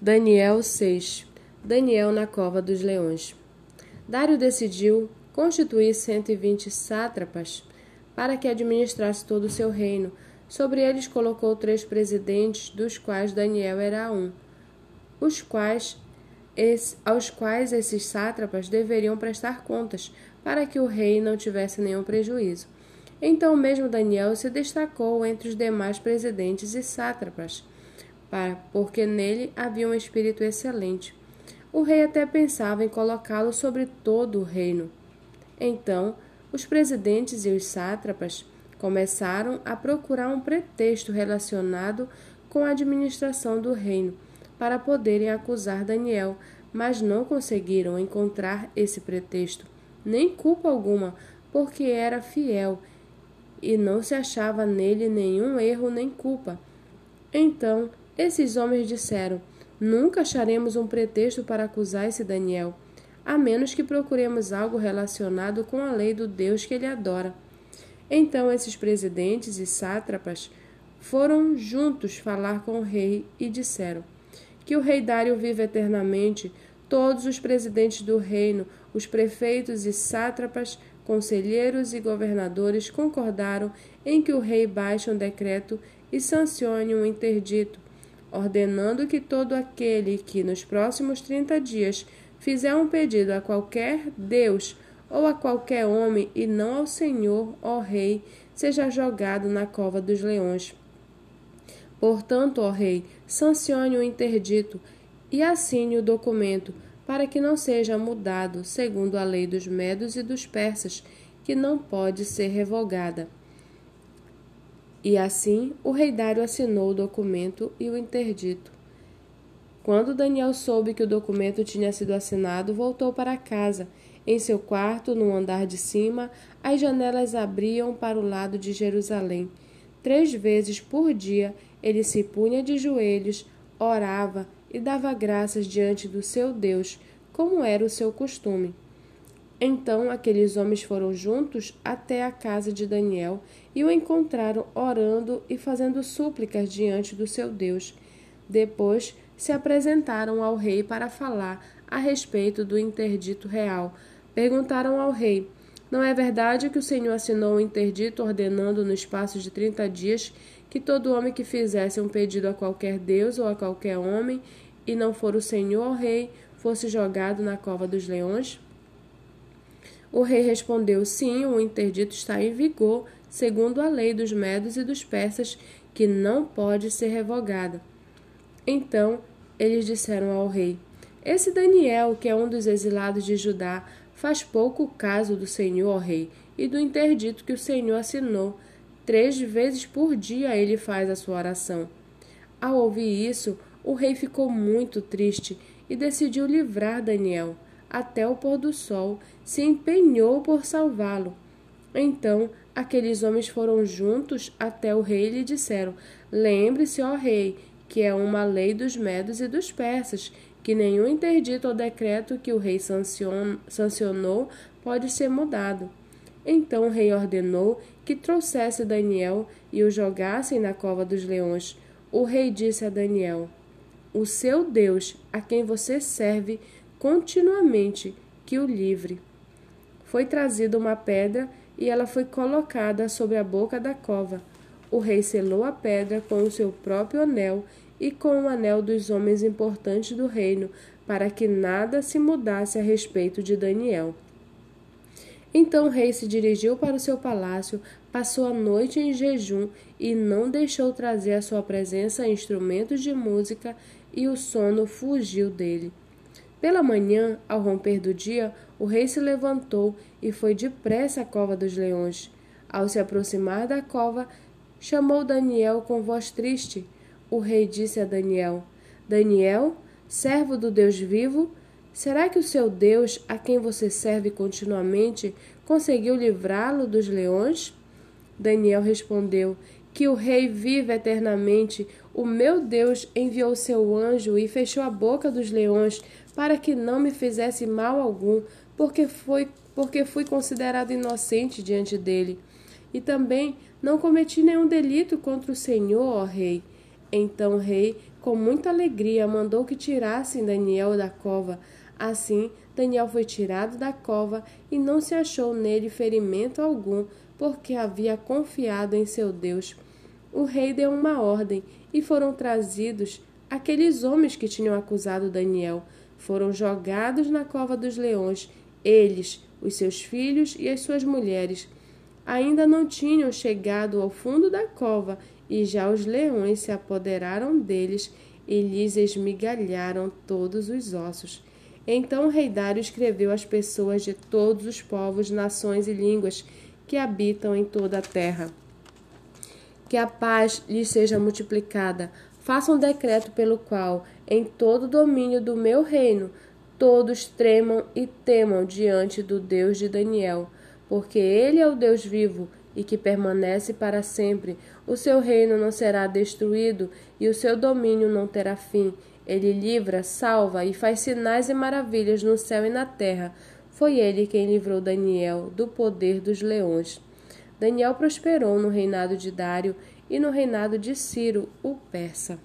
Daniel 6 Daniel na cova dos leões. Dário decidiu constituir 120 sátrapas para que administrasse todo o seu reino. Sobre eles colocou três presidentes, dos quais Daniel era um, os quais aos quais esses sátrapas deveriam prestar contas, para que o rei não tivesse nenhum prejuízo. Então mesmo Daniel se destacou entre os demais presidentes e sátrapas porque nele havia um espírito excelente. O rei até pensava em colocá-lo sobre todo o reino. Então, os presidentes e os sátrapas começaram a procurar um pretexto relacionado com a administração do reino para poderem acusar Daniel, mas não conseguiram encontrar esse pretexto, nem culpa alguma, porque era fiel e não se achava nele nenhum erro nem culpa. Então esses homens disseram: Nunca acharemos um pretexto para acusar esse Daniel, a menos que procuremos algo relacionado com a lei do Deus que ele adora. Então esses presidentes e sátrapas foram juntos falar com o rei e disseram: Que o rei Dário vive eternamente. Todos os presidentes do reino, os prefeitos e sátrapas, conselheiros e governadores concordaram em que o rei baixe um decreto e sancione um interdito ordenando que todo aquele que nos próximos trinta dias fizer um pedido a qualquer Deus ou a qualquer homem e não ao Senhor, ó Rei, seja jogado na cova dos leões. Portanto, ó Rei, sancione o interdito e assine o documento, para que não seja mudado, segundo a lei dos medos e dos persas, que não pode ser revogada. E assim o rei Dário assinou o documento e o interdito. Quando Daniel soube que o documento tinha sido assinado, voltou para casa. Em seu quarto, no andar de cima, as janelas abriam para o lado de Jerusalém. Três vezes por dia ele se punha de joelhos, orava e dava graças diante do seu Deus, como era o seu costume. Então aqueles homens foram juntos até a casa de Daniel e o encontraram orando e fazendo súplicas diante do seu Deus. Depois se apresentaram ao rei para falar a respeito do interdito real. Perguntaram ao rei: Não é verdade que o Senhor assinou um interdito ordenando no espaço de trinta dias que todo homem que fizesse um pedido a qualquer Deus ou a qualquer homem, e não for o Senhor, o rei, fosse jogado na cova dos leões? O rei respondeu: Sim, o interdito está em vigor, segundo a lei dos medos e dos persas, que não pode ser revogada. Então eles disseram ao rei: Esse Daniel, que é um dos exilados de Judá, faz pouco caso do Senhor, rei, e do interdito que o Senhor assinou. Três vezes por dia ele faz a sua oração. Ao ouvir isso, o rei ficou muito triste e decidiu livrar Daniel até o pôr do sol, se empenhou por salvá-lo. Então aqueles homens foram juntos até o rei e lhe disseram: Lembre-se, ó rei, que é uma lei dos medos e dos persas, que nenhum interdito ou decreto que o rei sancionou pode ser mudado. Então o rei ordenou que trouxesse Daniel e o jogassem na cova dos leões. O rei disse a Daniel: O seu Deus, a quem você serve, continuamente que o livre. Foi trazida uma pedra e ela foi colocada sobre a boca da cova. O rei selou a pedra com o seu próprio anel e com o anel dos homens importantes do reino, para que nada se mudasse a respeito de Daniel. Então o rei se dirigiu para o seu palácio, passou a noite em jejum e não deixou trazer à sua presença instrumentos de música, e o sono fugiu dele. Pela manhã, ao romper do dia, o rei se levantou e foi depressa à cova dos leões. Ao se aproximar da cova, chamou Daniel com voz triste. O rei disse a Daniel: Daniel, servo do Deus vivo, será que o seu Deus, a quem você serve continuamente, conseguiu livrá-lo dos leões? Daniel respondeu: Que o rei vive eternamente. O meu Deus enviou seu anjo e fechou a boca dos leões para que não me fizesse mal algum, porque foi porque fui considerado inocente diante dele. E também não cometi nenhum delito contra o Senhor, ó rei. Então o rei com muita alegria, mandou que tirassem Daniel da cova. Assim, Daniel foi tirado da cova e não se achou nele ferimento algum, porque havia confiado em seu Deus. O rei deu uma ordem e foram trazidos aqueles homens que tinham acusado Daniel. Foram jogados na cova dos leões, eles, os seus filhos e as suas mulheres. Ainda não tinham chegado ao fundo da cova e já os leões se apoderaram deles e lhes esmigalharam todos os ossos. Então o rei Dário escreveu às pessoas de todos os povos, nações e línguas que habitam em toda a terra. Que a paz lhes seja multiplicada. Faça um decreto pelo qual, em todo o domínio do meu reino, todos tremam e temam diante do Deus de Daniel, porque ele é o Deus vivo e que permanece para sempre. O seu reino não será destruído e o seu domínio não terá fim. Ele livra, salva e faz sinais e maravilhas no céu e na terra. Foi ele quem livrou Daniel do poder dos leões. Daniel prosperou no reinado de Dário e no reinado de Ciro, o persa.